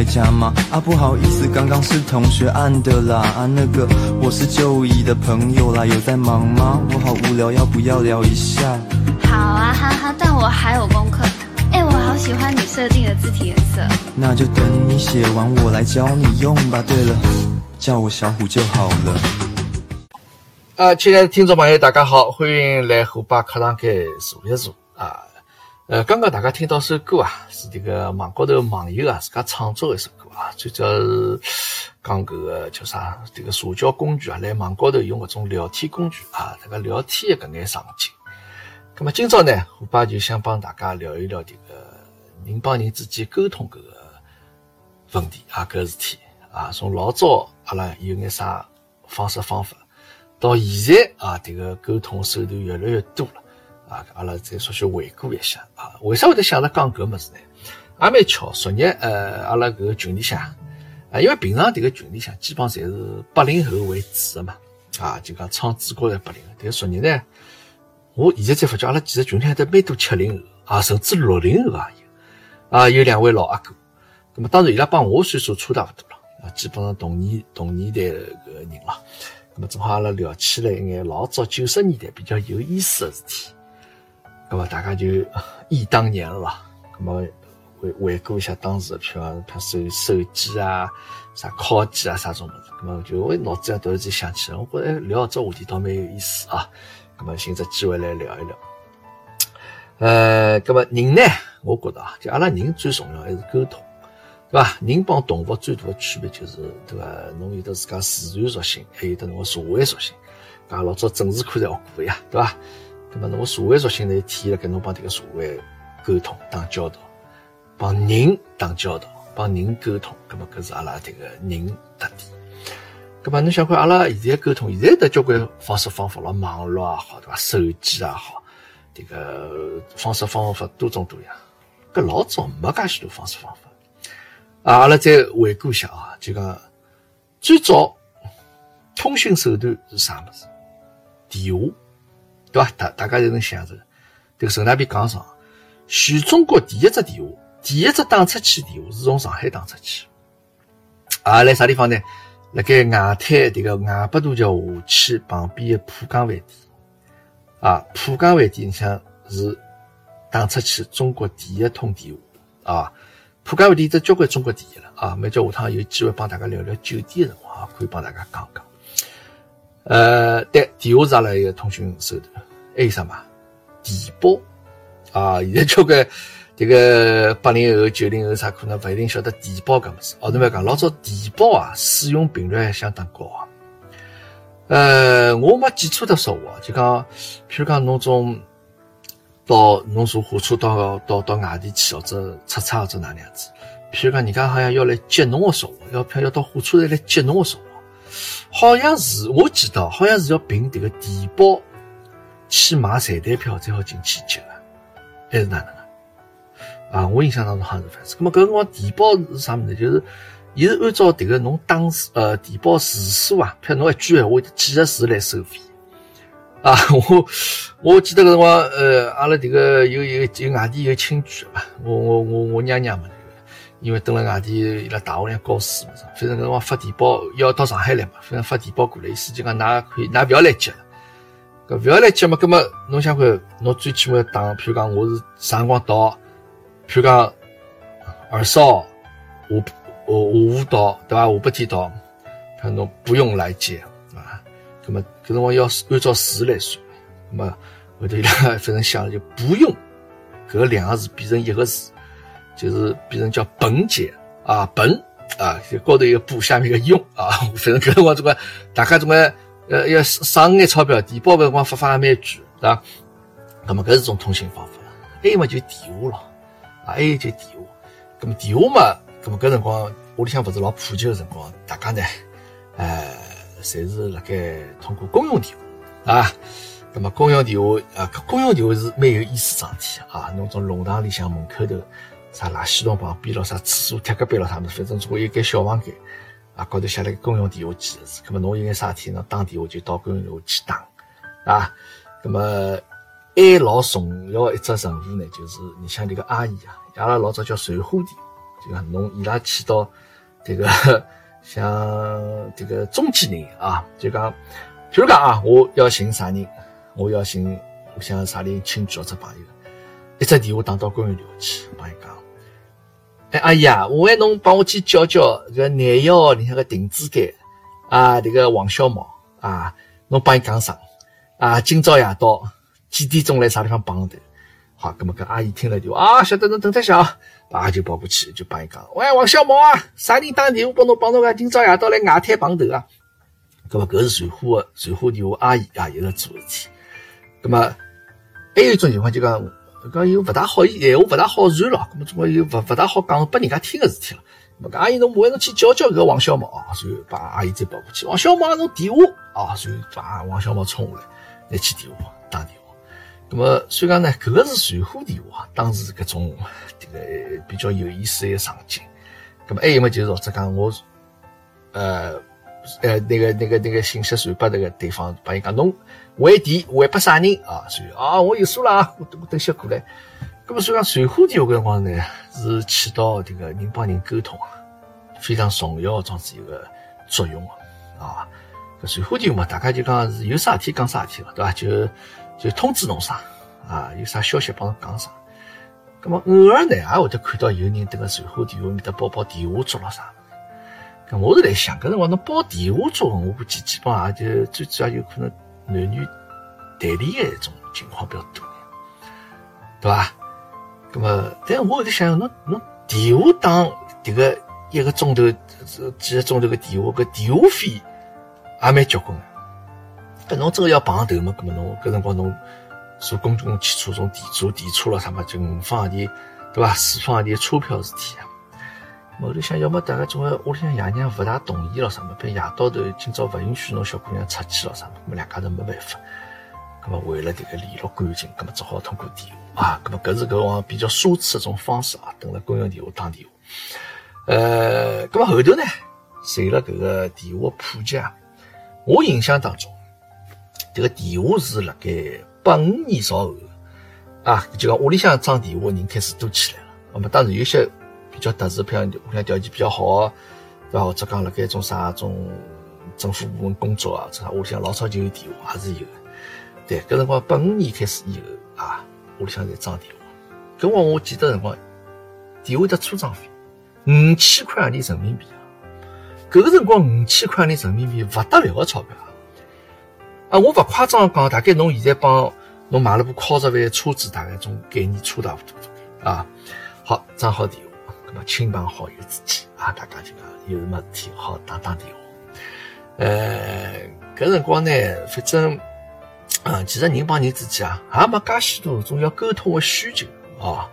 在家吗？啊，不好意思，刚刚是同学按的啦。啊，那个我是旧姨的朋友啦，有在忙吗？我好无聊，要不要聊一下？好啊，哈哈，但我还有功课。哎，我好喜欢你设定的字体颜色。那就等你写完，我来教你用吧。对了，叫我小虎就好了。啊，亲爱的听众朋友，大家好，欢迎来虎爸课堂间坐一坐啊。呃，刚刚大家听到首歌啊，是这个网高头网友啊自家创作的一首歌啊，最主要是讲搿个叫啥？这个社交工具啊，来网高头用搿种聊天工具啊，这个聊天的搿眼场景。那么今朝呢，虎爸就想帮大家聊一聊这个人帮人之间沟通搿个问题啊，搿事体啊，从老早阿拉有眼啥方式方法，到现在啊，这个沟通手段越来越多了。啊，阿拉再稍许回顾一下啊，为啥会得想着讲搿物事呢？也蛮巧，昨日呃，阿拉搿个群里向啊，因为平常迭个群里向基本上侪是八零后为主的嘛，啊，就讲创主角侪八零后。但昨日呢，我现在才发觉，阿拉其实群里向得蛮多七零后啊，甚至六零后也有啊，有两位老阿哥。那么当然伊拉帮我岁数差大勿多了啊，基本上同年同年代个人了。那么正好阿拉聊起来一眼老早九十年代比较有意思的事体。那么大家就忆当年了，那么回回顾一下当时，譬如讲手手机啊、啥烤机啊、啥种物事，那么就我脑子上突然间想起来，我觉得聊这话题倒蛮有意思啊。那么寻只机会来聊一聊。呃，那么人呢，我觉得啊，就阿拉人最重要还是沟通，对吧？人帮动物最大的区别就是，对吧？侬有的自家自然属性，还有的侬个社会属性。啊老早政治课才学过呀，对吧？那么，侬社会属性呢，体现了跟侬帮这个社会沟通、打交道，帮人打交道、帮人沟通，那么搿是阿拉这个人特点。那么，侬想看阿拉现在沟通，现在的交关方式方法了，网络也好，对伐？手机也好，迭个方式方法多种多样。搿老早没介许多方式方法。啊，阿拉再回顾一下啊，就讲最早通讯手段是啥物事？电话。对吧？大大家侪能想着，这个陈大斌讲上，全中国第一只电话，第一只打出去电话是从上海打出去，啊，来啥地方呢？辣盖外滩这个外八渡桥下去旁边的浦江饭店，啊，浦江饭店里向是打出去中国第一通电话，啊，浦江饭店这交关中国第一了，啊，没叫下趟有机会帮大家聊聊酒店的辰光，可以帮大家讲讲。呃，对，电话是阿拉一个通讯手段，还有啥嘛？电报啊，现在交关这个八零后、九零后啥可能不一定晓得电报搿么事。哦，侬要讲老早电报啊，使用频率还相当高啊。呃，我没记错的说话，就讲，譬如讲侬从到侬坐火车到到到外地去，或者出差或者哪能样子，譬如讲人家好像要来接侬的说话，要要要到火车站来接侬的说话。好像是我记得，好像是要凭这个电报去买站台票才好进去接的，还是哪能啊？啊，我印象当中好像是反正。那么搿辰光电报是啥物事？就是伊是按照迭个侬打呃电报字数啊，譬如侬一句闲话几个字来收费。啊，我我记得搿辰光呃，阿拉迭个有有有外地有亲眷嘛，我我我我娘娘嘛。因为蹲辣外地，伊拉大学里教书嘛，反正搿辰光发电报要到上海来嘛，反正发电报过来，意思就讲㑚可以，㑚勿要来接了。搿勿要来接嘛，搿么侬想看，侬最起码要打，譬如讲我是啥辰光到，譬如讲二十号下下午到，对伐？下半天到，看侬不用来接啊。搿么搿辰光要按照字来算，搿么后头伊拉反正想了就不用搿两个字变成一个字。就是变成叫本节啊，本啊，就高头一个不，下面一个用啊，反正搿辰光这个大家怎么呃要省眼钞票，电报搿辰光发发也蛮贵，是吧？那么搿是种通信方法，还有嘛就电话了，啊，还有就电话，那么电话嘛，那么搿辰光屋里向勿是老普及的辰光，大家呢，呃，侪是辣盖通过公用电话啊，那么公用电话啊，公用电话是蛮有意思桩事体啊，侬种弄堂里向门口头。啥垃圾桶旁边咯，啥厕所贴隔壁咯，啥么子，反正总归有间小房间啊，高头写了个公用电话机子。那么侬有眼啥事体，侬打电话就到公用电话去打啊。那么还老重要一只任务呢，就是你像这个阿姨啊，阿拉老早叫传呼的就讲侬伊拉去到这个像这个中间人啊，就讲，譬如讲啊，我要寻啥人，我要寻我想啥人亲戚或者朋友，一只电话打到公用电话去帮伊讲，哎阿姨啊，我喊侬帮我去叫叫这个廿一号里向个亭子间啊，这个王小毛啊，侬帮伊讲声啊，今朝夜到几点钟来啥地方碰头？好，咁么搿阿姨听了就啊，晓得侬等得下啊，啊就跑过去就帮伊讲，喂，王小毛啊，啥人打电话帮侬帮侬讲，今朝夜到来外滩碰头啊？咁么搿是传呼个传呼电话阿姨啊，一直做事体。咁么还有一种情况就讲，讲又勿大好，言话勿大好传了，咁么总归又勿勿大好讲拨人家听个事体了。咁么搿阿姨侬麻烦侬去叫叫搿王小毛啊，然后把阿姨再跑过去，王小毛侬电话啊，然后把王小毛冲下来，拿起电话打电话。那么，所以讲呢，搿个是传呼电话，当时搿种这个比较有意思的场景。那么还有么，就是或者讲我，呃呃，那个那个那个信息传拨那个对方，帮伊讲侬回电回拨啥人啊？所以啊，我有数了啊，我我等歇过来。那么所以讲传呼电话搿辰光呢，是起到这个人帮人沟通啊非常重要的这样子一个作用啊。搿传呼电话嘛，大家就讲是有啥事体讲啥事体了，对伐？就就通知侬啥啊？有啥消息帮侬讲啥？咁么偶尔呢，也会得看到有人迭个传呼电话面搭报报电话粥了啥？我是来想，搿辰光侬报电话粥，我估计基本上就最主要有可能男女谈恋爱一种情况比较多，对伐？咁么，但我后头想，侬侬电话打迭个一个钟头、几个钟头个电话，搿电话费也蛮结棍个。搿侬真个要碰头嘛？搿么侬搿辰光侬坐公共汽车，从电坐电车了啥么，就五方钿，对伐？四方钿车票事体！后头想，要么大家总归屋里向爷娘勿大同意了啥么，比如夜到头今朝勿允许侬小姑娘出去了啥么，搿么两家头没办法。搿么为了迭个联络感情，搿么只好通过电话啊。搿么搿是搿往比较奢侈一种方式啊，等了公用电话打电话。呃，搿么后头呢，随了搿个电话普及啊，我印象当中。这个电话是辣盖八五年朝后啊，就讲屋里向装电话人开始多起来了。那么当然有些较特殊，譬如屋里条件比较好，对伐？或者讲辣盖种啥种政府部门工作啊，这屋里向老早就有电话，还是有。对，搿辰光八五年开始以后啊，屋里向在装电话。搿辰光我记得辰光，电话的初装费五千块洋钿人民币啊！搿个辰光五千块洋钿人民币勿得了个钞票啊！啊，我勿夸张讲，大概侬现在帮侬买了部考着万车子，大概种概念差大不多啊。好，装好电话，那么亲朋好友之间啊，大家就讲有什么事体好打打电话。呃，搿辰光呢，反正啊，其实人帮人之间啊，也没介许多种要沟通的需求啊，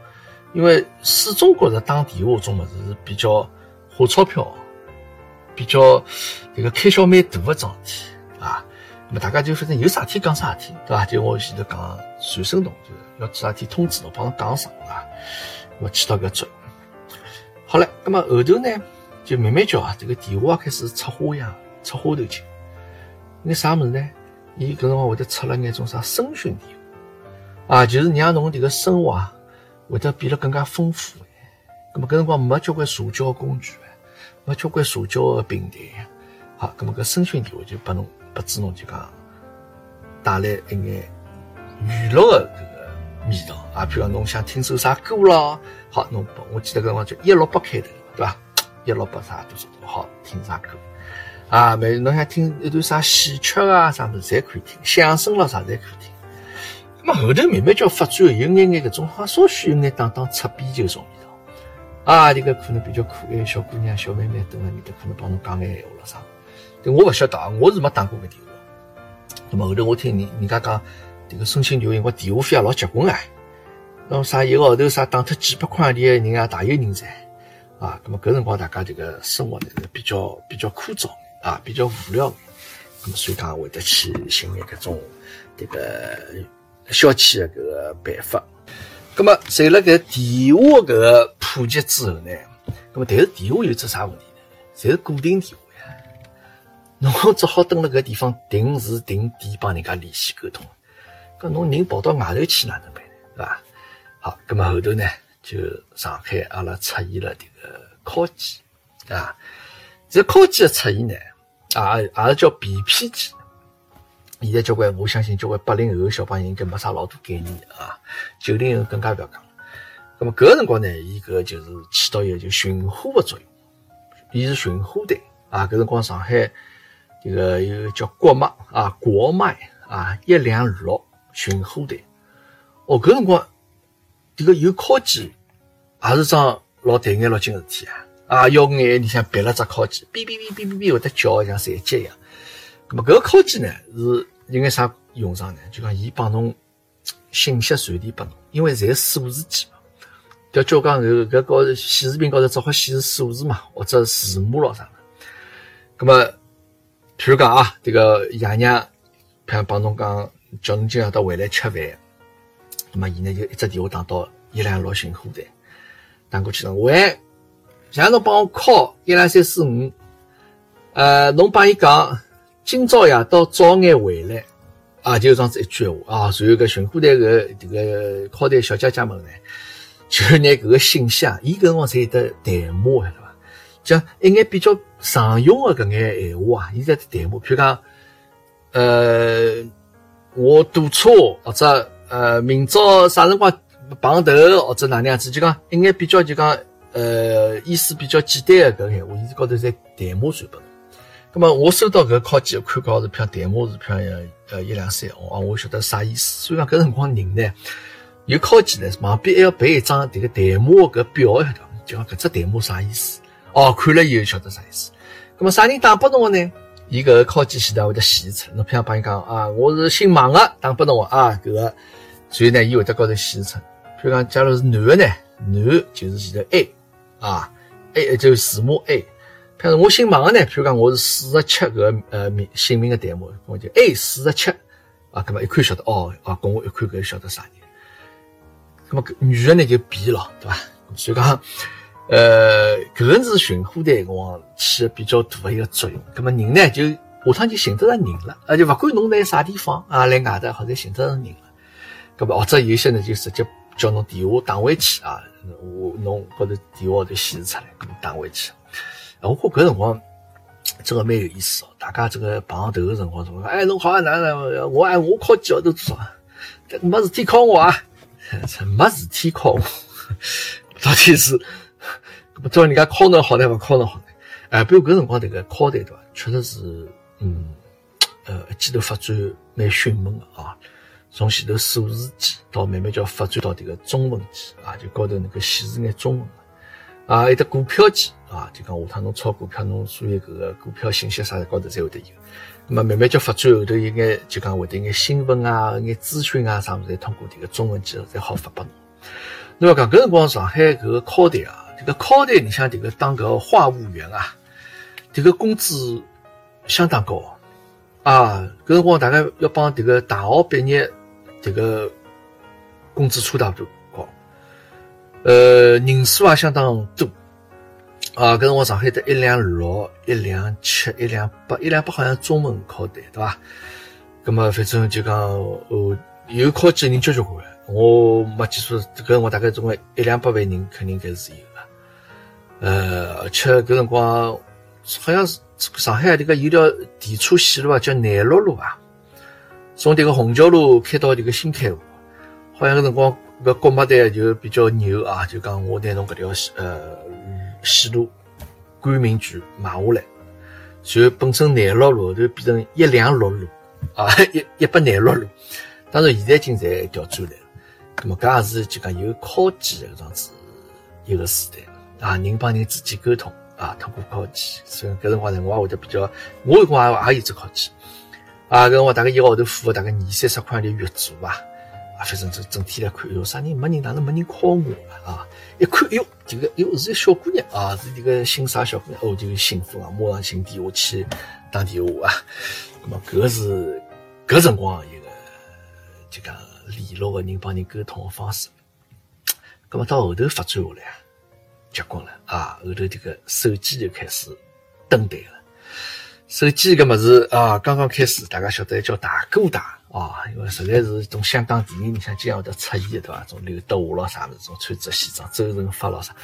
因为始终觉着打电话种物事是比较花钞票，比较这个开销蛮大的桩事体啊。那么大家就反正有啥体讲啥事体，对伐？就我前头讲传声筒，就是要啥体通知侬，帮侬讲啥啊？我起到个作用。好了，那么后头呢，就慢慢叫啊，这个电话开始出花样，出花头去。那啥么子呢？伊搿辰光会得出了眼种啥声讯电话啊，就是让侬这个生活啊，会得变得更加丰富。那么搿辰光没交关社交工具，没交关社交的平台。好，那么搿声讯电话就拨侬。不知侬就讲带来一眼娱乐的这个味道啊，比如讲侬想听首啥歌咯，好，侬拨我记得搿辰光叫一六八开头，对伐？一六八啥多少多好听啥歌啊？没侬想听一段啥戏曲啊，啥物事侪可以听，相声咯啥侪可以听。那么后头慢慢叫发展，有眼眼搿种好稍许有眼当当擦边球种味道啊，这个可能比较可爱小姑娘、小妹妹蹲辣面搭，可能帮侬讲眼闲话了啥。我勿晓得啊，我是没打过个电话。那么后头我听人人家讲，这个申请电话，因为电话费也老结棍啊。那啥一个号头啥打脱几百块钿的人啊，大有人在啊。那么搿辰光大家这个生活呢比较比较枯燥啊，比较无聊。那么所以讲会得去寻一搿种这个消遣的搿个办法。那么随了搿电话搿个普及之后呢，那么但是电话有只啥问题呢？侪是固定电话呀。侬只好蹲辣搿地方定时定点帮人家联系沟通，搿侬人跑到外头去哪能办呢？是伐？好，葛么后头呢，就上海阿拉出现了迭个敲机啊。这敲机的出现呢，啊也是叫皮片机。现在交关，我相信交关八零后小朋友应该没啥老多概念啊，九零后更加不要讲。那么搿辰光呢，伊搿就是起到一个就巡呼的作用，伊是巡呼队啊。搿辰光上海这个有叫国脉啊，国脉啊，一两六巡呼队。哦，搿辰光迭个有敲机，也是桩老戴眼落睛个事体啊！啊，要眼里向别了只敲机，哔哔哔哔哔哔会得叫，像残疾一样。咁么搿个敲机呢，是有眼啥用场呢？就讲伊帮侬信息传递拨侬，因为侪数字机嘛。要叫讲搿搿高显示屏高头只好显示数字嘛，或者字幕咯啥的。咁么，譬如讲啊，这个爷娘，譬如帮侬讲，叫侬今朝到回来吃饭。那么，伊呢就一只电话打到一两六巡护队，打过去了。喂，像侬帮我敲一两三四五，呃，侬帮伊讲，今朝夜到早眼回来，啊，就这样子一句话啊。随后搿巡护队个这个敲台小姐姐们呢，就拿搿个信息啊，伊搿辰光才有得弹幕，晓得伐？像一眼比较常用的搿眼闲话啊，伊在弹幕，譬如讲，呃，我堵车或者。呃，明朝啥辰光碰头，或者哪能样子，就讲一眼比较就讲，呃，意思比较简单的搿眼话，伊是高头在代码传拨侬。咁么我收到搿考卷，看高是像代码是像呃一两三，哦，我晓得啥意思。所以讲搿辰光人呢，有考卷呢，旁边还要备一张迭个代码搿表，晓得伐？就讲搿只代码啥意思？哦，看了以后晓得啥意思。咁么啥人打拨侬个呢？伊搿个考卷前头会得显示出来，侬譬如帮伊讲啊，我是姓王个，打拨侬个啊，搿个。所以呢，伊会得高头显示出，譬如讲，假如是男的呢，男就是前头 A 啊，A 就是字母 A。譬如我姓王的呢，譬如讲我是四十七个呃名姓名的代码，我就 A 四十七啊，咁么一看晓得哦，啊，跟我一看搿就晓得啥人。那么女的呢就 B 了，对伐？所以讲，呃，搿个是巡呼队辰光起比较大的一个作用。咁么人呢就下趟就寻得着人了，而且勿管侬在啥地方啊，来外头好像寻得着人了。搿么或者有些呢就直接叫侬电话打回去啊，我侬或者电话头显示出来，葛么打回去。我觉搿辰光真个蛮有意思哦，大家这个碰头个辰光说，哎，侬好啊，哪能？我哎，我考几号头多少？没事体考我啊，没事体考我，到底是，不叫人家考侬好呢，勿考侬好呢？哎，比如搿辰光迭个考台对伐？确实是，嗯，呃，一记头发展蛮迅猛的啊。从前头数字机到慢慢叫发展到迭个中文机啊，就高头能够显示眼中文啊，有的股票机啊，就讲下趟侬炒股票，侬所有搿个股票信息啥的高头侪会得有。那么慢慢叫发展后头一眼就讲会得眼新闻啊、眼资讯啊啥物事，通过迭个中文机才好发拨侬。那么讲搿辰光上海搿个考台啊，这个考台你像这个当个话务员啊，这个工资相当高啊。搿辰光大概要帮这个大学毕业。这个工资差大多高，呃，人数也相当多啊。搿辰光上海的一两六、一两七、一两八、一两八好像中文考的，对伐？葛么反正就讲哦，有考几人交交关，我没记错，搿辰光大概总归一两百万人肯定该是有。呃，而且搿辰光好像是上海迭个有条地处线路啊，叫南六路啊。从这个虹桥路开到这个新开路，好像搿辰光，搿国贸队就比较牛啊，就讲我拿侬搿条呃线路冠名权买下来，然后本身南六路就变成一两六路啊，一一百南六路。当然现在已经在调转来了，那么搿也是就讲有科技搿样子一个时代啊，人帮人之间沟通啊，通过科技，所以搿辰光呢，我也会得比较，我辰光也也有只科技。啊，搿辰光大概一个号头付大概二三十块的月租吧，啊，反正整整天来看，哟，啥人没人，哪能没人 call 我了啊？一看，哟，这个哟是个小姑娘啊，是这个姓啥小姑娘，哦，就幸福啊，马上寻电话去打电话啊。那么搿是搿辰光一个就讲联络的人帮人沟通的方式。那么到后头发展下来，结棍了啊，后头这个手机就开始登台了。手机搿物事啊，刚刚开始，大家晓得叫大哥大啊，因为实在是从香港电影里向经常会得出现的，对伐？种刘德华咯啥物事，种穿着西装，周润发咯啥，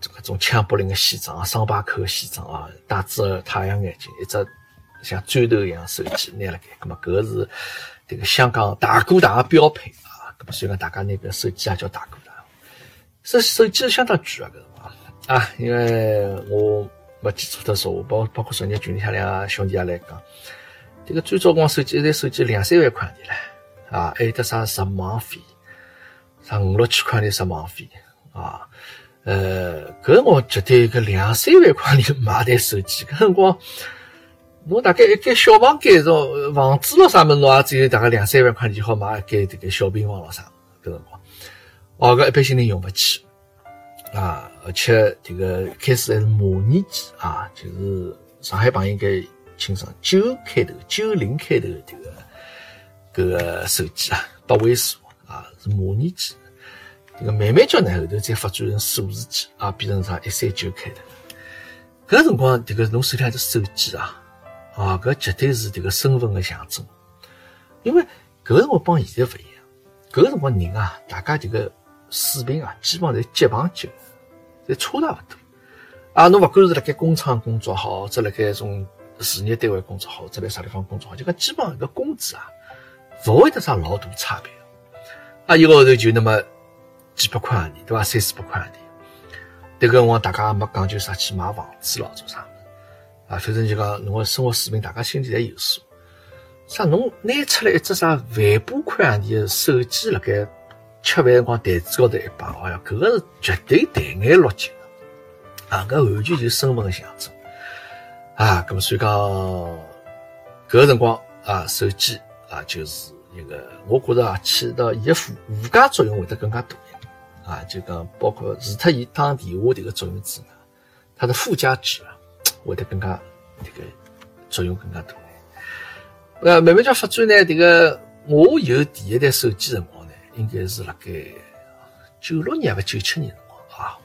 这个种枪布林个西装，双排扣个西装啊，戴着太阳眼镜，一只像砖头一样手机拿辣盖，咁么搿个是这个香港大哥大个标配啊。搿么所以大家拿搿手机也叫大哥大，这手机相当贵啊，搿啊，因为我。没记错的说，包包括昨日群里向两兄弟也来讲，这个最早光手机一台手机两三万块钿唻，啊，还有得啥入网费，啥五六千块钿入网费，啊，呃，搿辰光绝对个两三万块钿买台手机，搿辰光，侬大概一间小房间种房子咯啥么，侬也只有大概两三万块钿好买一间这个小平房咯啥，搿辰光，哦，搿一般性人用勿起。啊，而且这个开始还是模拟机啊，就是上海朋友应该清爽，九开头、九零开头的这个这个手机啊，八位数啊，是模拟机。这个慢慢叫呢，后头再发展成数字机啊，变成啥一三九开头。搿辰光，这个侬手里还是手机啊，啊，搿绝对是这个身份的象征。因为搿辰光帮现在勿一样，搿辰光人啊，大家这个。水平啊，基本上侪接棒级，侪差大勿多。啊，侬勿管是辣盖工厂工作好，或者辣盖种事业单位工作好，或者辣啥地方工作好，就讲基本上搿工资啊，勿会得啥老大差别。啊，一个号头就那么几百块钿，对伐？三四百块钿。迭个辰光大家没讲究啥去买房子咯，做啥啊，反正就讲侬个生活水平，大家心里侪有数。啥侬拿出来一只啥万把块钿的手机辣盖？吃饭辰光台子高头一摆，哎呀，搿个是绝对抬眼落睛的，啊，搿完全就是身份的象征，啊，搿么所以讲，搿个辰光啊，手机啊，就是一个，我觉着啊，起到伊个附附加作用会得更加大一点，啊，就讲包括除脱伊打电话迭个作用之外，它的附加值啊，会得更加这个作用更加大。呃，慢慢叫发展呢，这个我有第一台手机辰光。应该是辣盖九六年还是九七年辰光啊，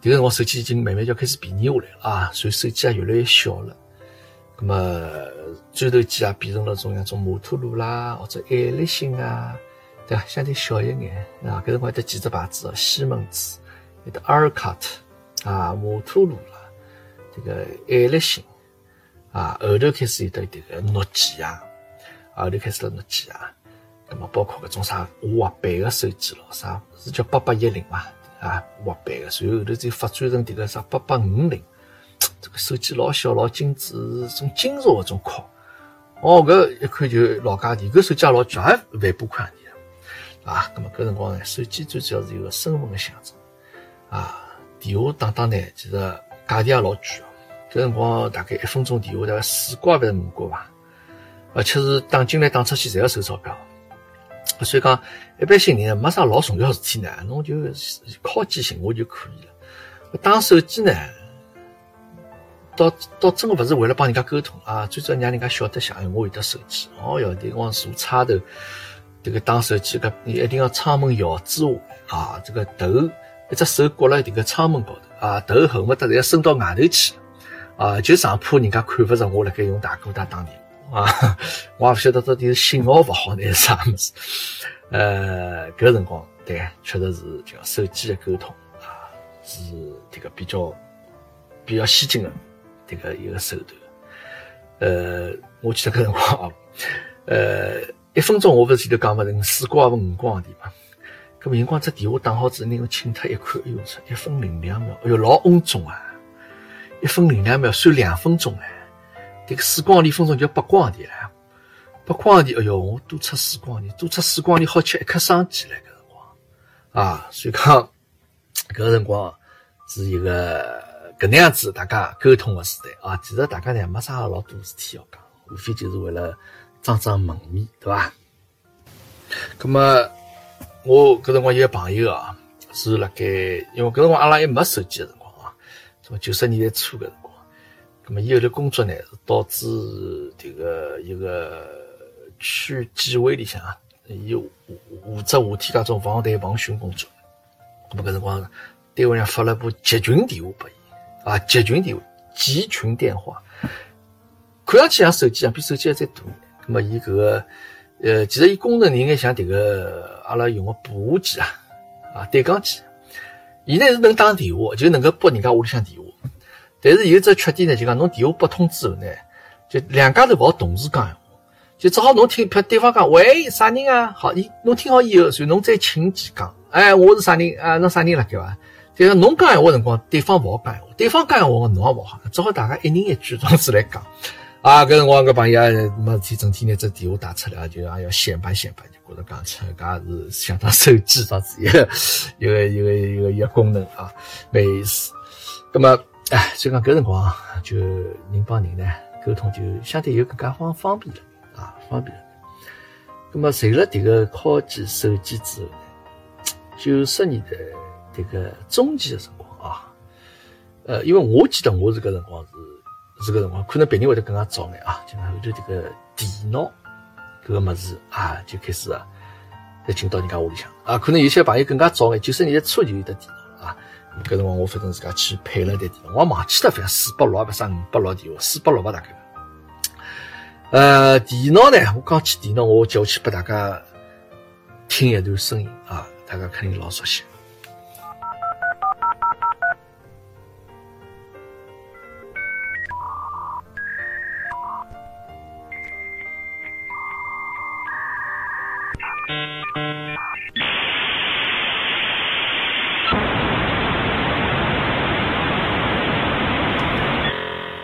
迭个辰光手机已经慢慢就开始便宜下来了啊，所以手机也越来越小了。那么砖头机啊变成了种像种摩托罗拉或者爱立信啊，对吧？相对小一眼啊。搿辰光有得几只牌子哦，西门子，有得阿尔卡特啊，摩托罗拉，这个爱立信啊，后头开始有得迭个诺基亚，后头开始了诺基亚。那么包括搿种啥滑板个手机咯，啥是叫八八一零嘛？啊，滑板个，随后后头再发展成迭个啥八八五零，这个手机老小老精致，种金属个种壳。哦，搿一看就老价钿，搿手机也老贵，也万把块钿啊。那么搿辰光呢，手机最主要是一个身份个象征啊。电话打打呢，其实价钿也老贵哦。搿辰光大概一分钟电话大概四角还是五角伐？而且是打进来打出去侪要收钞票。所以讲，一般性人没啥老重要事体呢，侬就靠机寻我就可以了。打手机呢，倒倒真个勿是为了帮人家沟通啊，最主要让人家晓得下，我有得手机。哦哟，迭光坐差头，这个打手机个，一定要窗门摇之下啊，这个头一只手挂辣迭个窗门高头啊，头恨不得要伸到外头去啊，就生怕人家看勿着我辣盖用大哥大打电话。啊，我也不晓得到底是信号不好还是啥么子。呃，搿辰光对，确实是叫手机的沟通啊，是这个比较比较先进的这个一个手段。呃，我记得搿辰光啊，呃，一分钟我不是前头讲勿是四光还是五光的嘛？搿么辰光这电话打好之后，拿我请他一看，哎呦，一分零两秒，哎呦，老嗡中啊！一分零两秒算两分钟哎。这个四光里分钟叫八光钿了，八光钿，哎哟，我多出四光钿，多出四光钿好吃一颗生鸡了，搿辰光啊，所以讲搿辰光是一个搿能样子大家沟通的时代啊。其实大家呢没啥老多事体要讲，无非就是为了装装门面，对伐？葛么我搿辰光有个朋友啊，是辣盖，因为搿辰光阿拉还没手机的辰光啊，从九十年代初搿。那么以后的工作呢，是导致这个一个区纪委里向啊，有负责话题搿种防台防汛工作。那么搿辰光，单位上发了部集群电话拨伊啊，集群电话、集群电话，看上去像手机一样，比手机还再大。那么伊搿个呃，其实伊功能应该像迭个阿拉用个步话机啊，啊对讲机，伊呢是能打电话，就能够拨人家屋里向电话。但是有只缺点呢，就讲侬电话拨通之后呢，就两家头勿好同时讲闲话，就只好侬听，譬如对方讲喂啥人啊，好，伊侬听好以后，随侬再请几讲，哎，我是啥人啊？侬啥人辣盖伐？但是侬讲闲话辰光，对方勿好讲闲话，对方讲闲话，侬也勿好，只好大家一人一句，这样子来讲。啊，搿辰光搿朋友没事体，整天拿只电话打出来，就也要显摆显摆，就觉着讲出搿也是相当手机这样子一个一个一个一个功能啊，蛮有意思。葛么，哎，所以讲搿辰光就人帮人呢沟通就相对又更加方方便了啊，方便了。葛么，随着迭个科技手机之后呢，九十年代迭个中期的辰光啊，呃，因为我记得我是搿辰光是。是个辰光，可能别人会得更加早眼啊，就后头这个电脑搿个物事啊，就开始啊，再进到人家屋里向啊。可能有些朋友更加早眼，九十年代初就有的电脑。搿辰光我反正自家去配了台电脑，我忘记了，反正四百六啊，不啥五百六电话，四百六吧大概。呃，电脑呢，我讲起电脑，我叫去拨大家听一段声音啊，大家肯定老熟悉。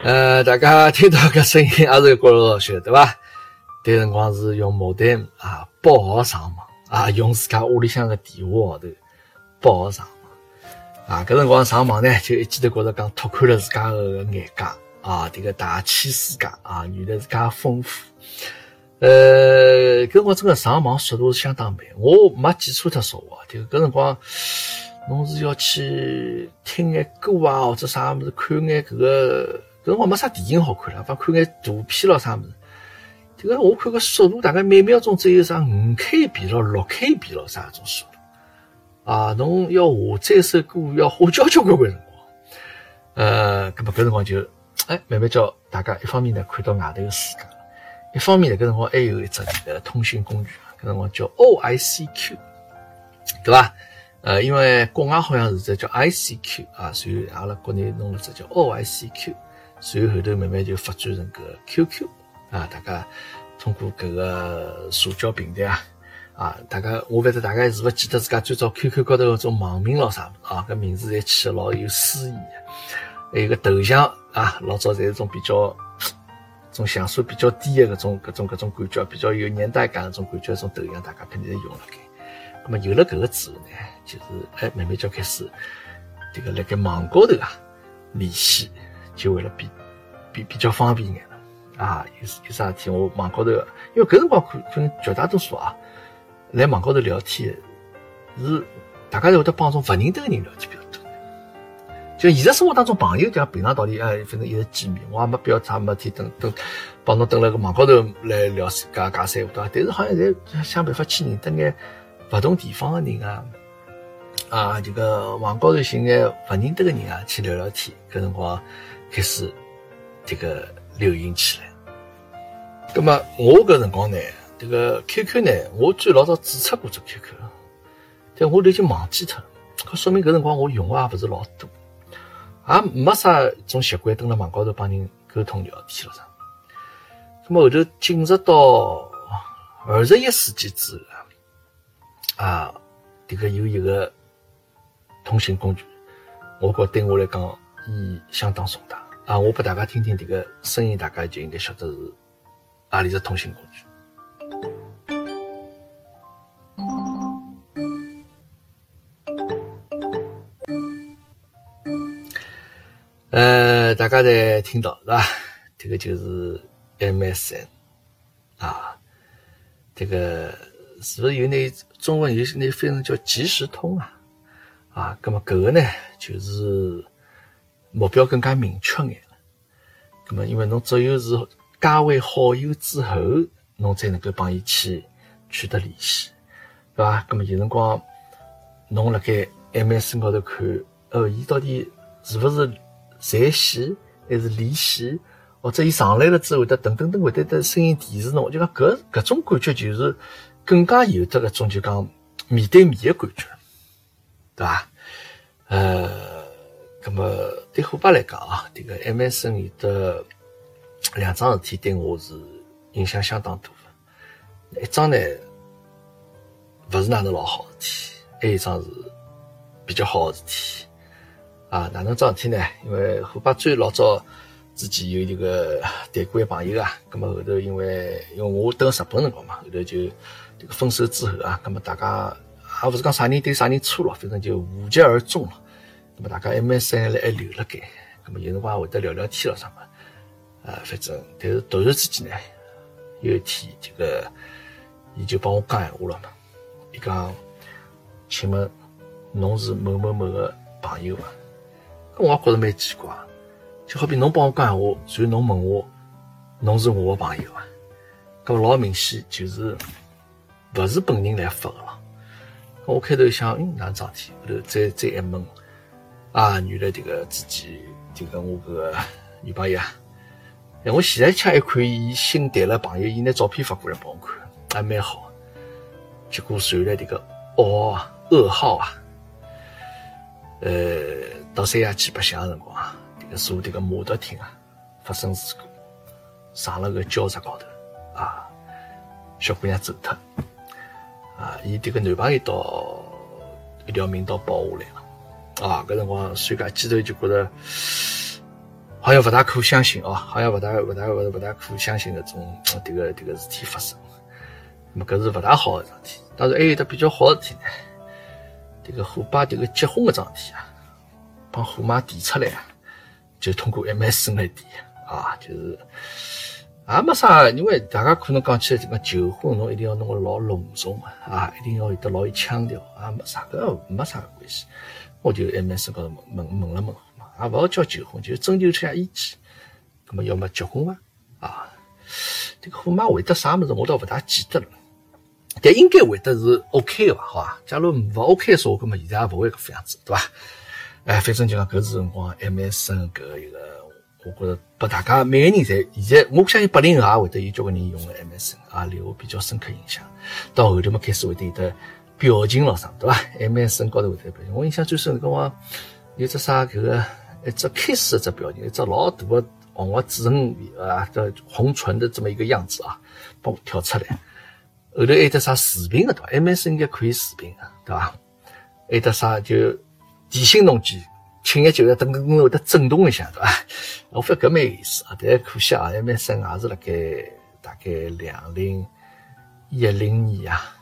呃，大家听到搿声音也是觉着好笑，对伐？迭辰光是用 modem 啊包号上网啊，用自家屋里向个电话号头包号上网啊。搿辰光上网呢，就一记头觉着讲拓宽了自家个眼界啊，迭个大千世界啊，原来是介丰富。呃，搿辰光真个上网速度是相当慢，我没记错特说话，迭个搿辰光侬是要去听眼歌啊，或者啥物事看眼搿个。搿辰光没啥电影好看了，反看眼图片咯啥物事。这个我看个速度大概每秒钟只有啥五 KB 咯、六 KB 咯啥种速度。啊，侬要下载首歌要花交交关关辰光。呃，搿么搿辰光就哎慢慢叫大家一方面呢看到外头个世界，一方面呢搿辰光还有一只那个通讯工具，搿辰光叫 OICQ，对伐？呃，因为国外好像是只叫 ICQ 啊，所以阿拉国内弄了只叫 OICQ。随后头慢慢就发展成个 QQ 啊，大家通过搿个社交平台啊，啊，大家我反正大家是勿记得自家最早 QQ 高头搿种网名咯啥物事啊，搿名字侪起得老有诗意的，还有个头像啊，老早侪是种比较种像素比较低的搿种搿种搿种感觉，比较有年代感搿种感觉，种头像大家肯定是用了该。那么有了搿个之后呢，就是哎慢慢就开始这个辣盖网高头啊联系。就为了比比比较方便一点了啊，有有啥事体我网高头，因为搿辰光可可能绝大多数啊，来网高头聊天是大家都会得帮种勿认得个人聊天比较多。就现实生活当中朋友讲平常道理哎，反正一直见面，我也没必要啥没天等等帮侬等辣个网高头来聊加加三胡对伐？但是好像侪想办法去认得眼勿同地方个人啊啊，这个网高头寻眼勿认得个人啊去聊聊天，搿辰光。开始这个流行起来。那么我搿辰光呢，这个 QQ 呢，我最老早注册过只 QQ，但我都已经忘记脱了。搿说明搿辰光我用个也勿是老多，也没啥种习惯蹲辣网高头帮人沟通聊天了啥。那么后头进入到二十一世纪之后啊，这个有一个通信工具，我觉对我来讲。意义相当重大啊！我拨大家听听这个声音，大家就应该晓得是阿里只通信工具。呃，大家在听到是吧？这个就是 MSN 啊，这个是不是有那中文有那翻译叫即时通啊？啊，那么搿个呢，就是。目标更加明确眼了，那么因为侬只有是加为好友之后，侬才能够帮伊去取得联系，对吧？那么有辰光侬辣盖 MSN 高头看，哦，伊到底是不是在线还是离线，或者伊上来了之后会得噔噔噔会得得声音提示侬，就讲搿搿种感觉就是更加有得搿种就讲面对面的感觉，对伐？呃，那么对虎爸来讲啊，这个 MSN 有的两桩事体对我是影响相当大的，一桩呢勿是哪能老好事体，还有一桩是比较好的事体。啊，哪能桩事体呢？因为虎爸最老早之前有这个谈过一朋友啊，咁么后头因为因为我等日本辰光嘛，后头就这个分手之后啊，咁么大家也勿是讲啥人对啥人错了，反正就无疾而终了。咁么大家 MSN 还还留了该，咁么有辰光会得聊聊天了啥么，啊，反正但是突然之间呢，有一天这个，伊就帮我讲闲话了嘛，伊讲，请问侬是某某某个朋友伐？我也觉着蛮奇怪，就好比侬帮我讲闲话，然后侬问我，侬是我的朋友啊？搿老明显就是勿是本人来发个了。我开头想，嗯，哪桩事体？后头再再一问，啊，原来这个自己就跟我搿个女朋友啊，哎，我现在恰一看，伊新谈了朋友，伊拿照片发过来帮我看，还蛮好。结果传来这个哦噩耗啊，呃。到三亚去白相的辰光啊，这个坐这个摩托艇啊，发生事故，上了个礁石高头啊，小姑娘走脱啊，伊这个男朋友到一条命到保下来了啊，搿辰光虽然讲记头就觉得好像勿大可相信哦，好像勿大勿大勿勿大可相信搿种迭个迭个事体发生，那么搿是勿大好的事体。当然还有得比较好的事体呢，迭个虎爸迭个结婚个桩事体啊。帮虎妈提出来，就通过 MSN 来提啊，就是也没啥，因为大家可能讲起来这个求婚，侬一定要弄个老隆重个啊，一定要有得老有腔调啊，没啥个没啥个关系。我就 MSN 高头问问了问，也勿好叫求婚，就征求一下意见。那么要么结婚伐？啊，这个虎妈回答啥么子，我倒勿大记得了，但应该回答是 OK 吧？好吧？假如勿 OK 说，那么现在也勿会搿副样子，对伐？哎，反正就讲搿是辰光，MSN 搿一个，我觉着拨大家每个人侪，现在我相信八零后也会得有交关人用个 MSN，也，留下比较深刻印象。到后头嘛，开始会得有得表情咯啥，对伐？MSN 高头会得表情，我印象最深辰光有只啥搿个一只 kiss 的只表情，一只老大个红个嘴唇啊，这红唇的这么一个样子啊，帮我跳出来。后头还有得啥视频个对伐？MSN 应该可以视频个，对伐？还有得啥就。提醒侬句，亲眼就是等等等会得震动一下，对伐？我发觉搿蛮有意思啊，但可惜啊，MSN 也是辣盖大概两零一零年啊，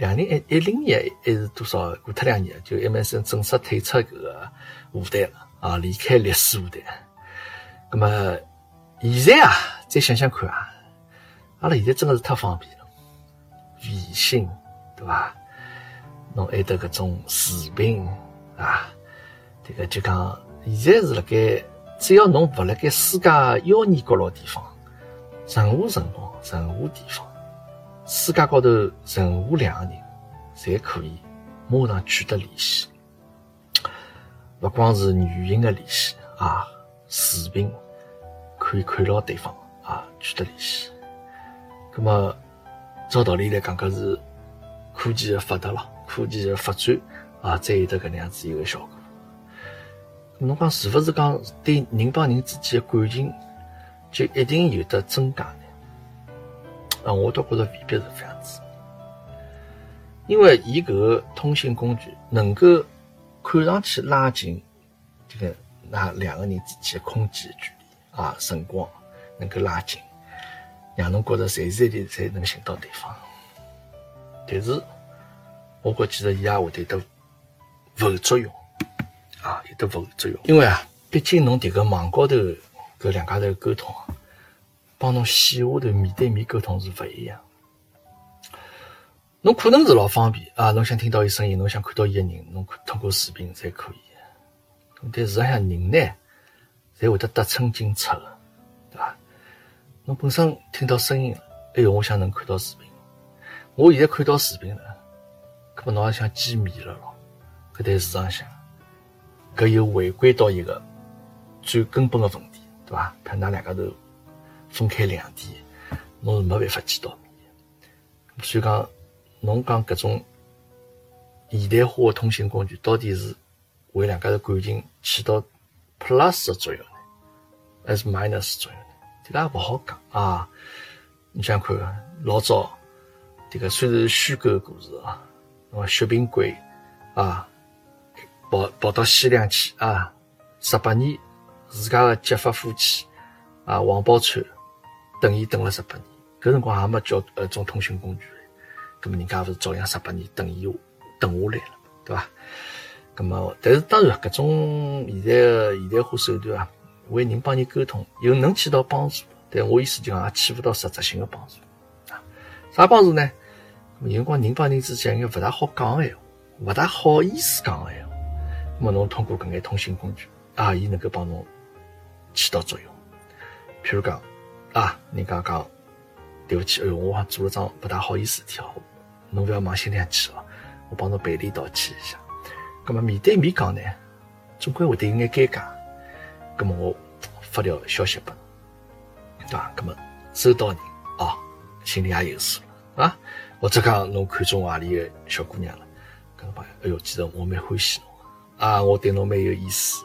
两零一一零年还是多少过脱两年，就 MSN 正式退出搿个舞台了啊，离开历史舞台。那么现在啊，再想想看啊，阿拉现在真的是太方便了，微信对伐？侬还得搿种视频。啊，这个就讲，现在是辣盖，只要侬勿辣盖世界妖孽角落地方，任何辰光、任何地方，世界高头任何两个人，侪可以马上取得联系。勿光是语音的联系啊，视频可以看牢对方啊，取得联系。那么，照道理来讲，搿是科技的发达了，科技的发展。啊，才有得搿能样子一个效果。侬讲是勿是讲对人帮人之间的感情就一定有得增加？啊，我倒觉着未必是这样子。因为伊搿个通信工具能够看上去拉近这个那两个人之间的空间距离啊，辰光能够拉近，让侬觉着随时随地侪能寻到对方。但是，我觉其实伊也会得得。副作用啊，有的副作用，因为啊，毕竟侬迭个网高头搿两家头沟通啊，帮侬线下头面对面沟通是勿一样。侬可能是老方便啊，侬想听到伊声音，侬想看到伊个人，侬通过视频才可以。但事实上人呢，侪会得得寸进尺个，对伐？侬本身听到声音了，哎哟，我想能看到视频。我现在看到视频了，搿么侬也想见面了咯？搿对市场上，搿又回归到一个最根本的问题，对伐？看㑚两家头分开两地，侬是没办法见到面的。所以讲，侬讲搿种现代化的通信工具到底是为两家头感情起到 plus 的作用呢，还是 minus 作用呢？这个也勿好讲啊。你想看，老早这个虽然是虚构的故事啊，那么薛平贵啊，跑跑到西凉去啊，十八年，自家的结发夫妻啊，王宝钏等伊等了十八年，搿辰光也没叫呃种通讯工具，葛么人家勿是照样十八年等伊等下来了，对伐？葛么，但是当然，搿种现在的现代化手段啊，为人帮人沟通，又能起到帮助。但我意思就讲，也起勿到实质性的帮助啊。啥帮助呢？有辰光人帮人之间有勿大好讲个闲话，勿大好意思讲个闲话。那么侬通过搿眼通讯工具啊，伊能够帮侬起到作用。譬如讲啊，人家讲对不起，哎哟，我还做了桩勿大好意思的事体哦，侬勿要往心里去哦，我帮侬赔礼道歉一下。咁么面对面讲呢，总归会得有眼尴尬。咁么我发条消息拨侬。对吧？那么收到人啊，心里也有数了啊。或者讲侬看中何里个小姑娘了，跟侬朋友，哎哟，其实我蛮欢喜侬啊，我对侬蛮有意思，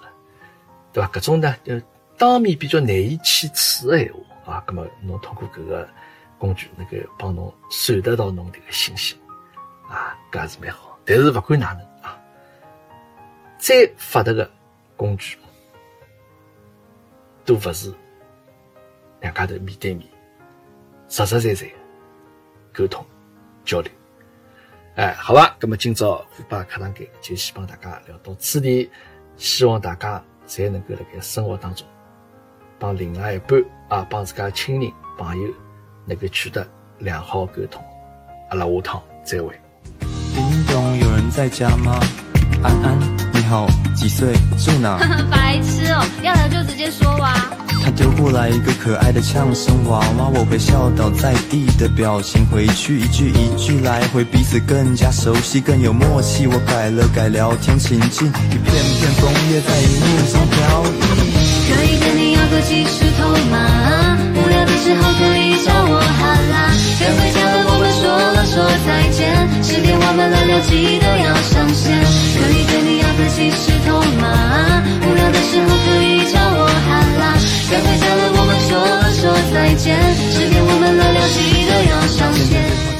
对吧？搿种呢，就当面比较难以启齿的闲话啊，那么侬通过搿个工具，能够帮侬传达到侬迭个信息啊，搿也是蛮好。但是勿管哪能啊，再发达的工具都勿是。两家头面对面，实实在在沟通交流，哎，好吧，那么今朝虎爸课堂间就先帮大家聊到此地，希望大家侪能够辣盖生活当中，帮另外一半啊，帮自家亲人朋友能够取得良好沟通。阿拉下趟再会。叮咚，有人在家吗？安安，你好，几岁？住哪？白痴哦，要聊就直接说哇。他丢过来一个可爱的呛声娃娃，我被笑倒在地的表情，回去一句一句来回，彼此更加熟悉，更有默契。我改了改聊天情境，一片片枫叶在荧幕上飘不起石头吗？无聊的时候可以叫我哈拉。该回家了，我们说了说再见。十点我们轮流记得要上线。可以对你要不起石头吗？无聊的时候可以叫我哈拉。该回家了，我们说了说再见。十点我们轮流记得要上线。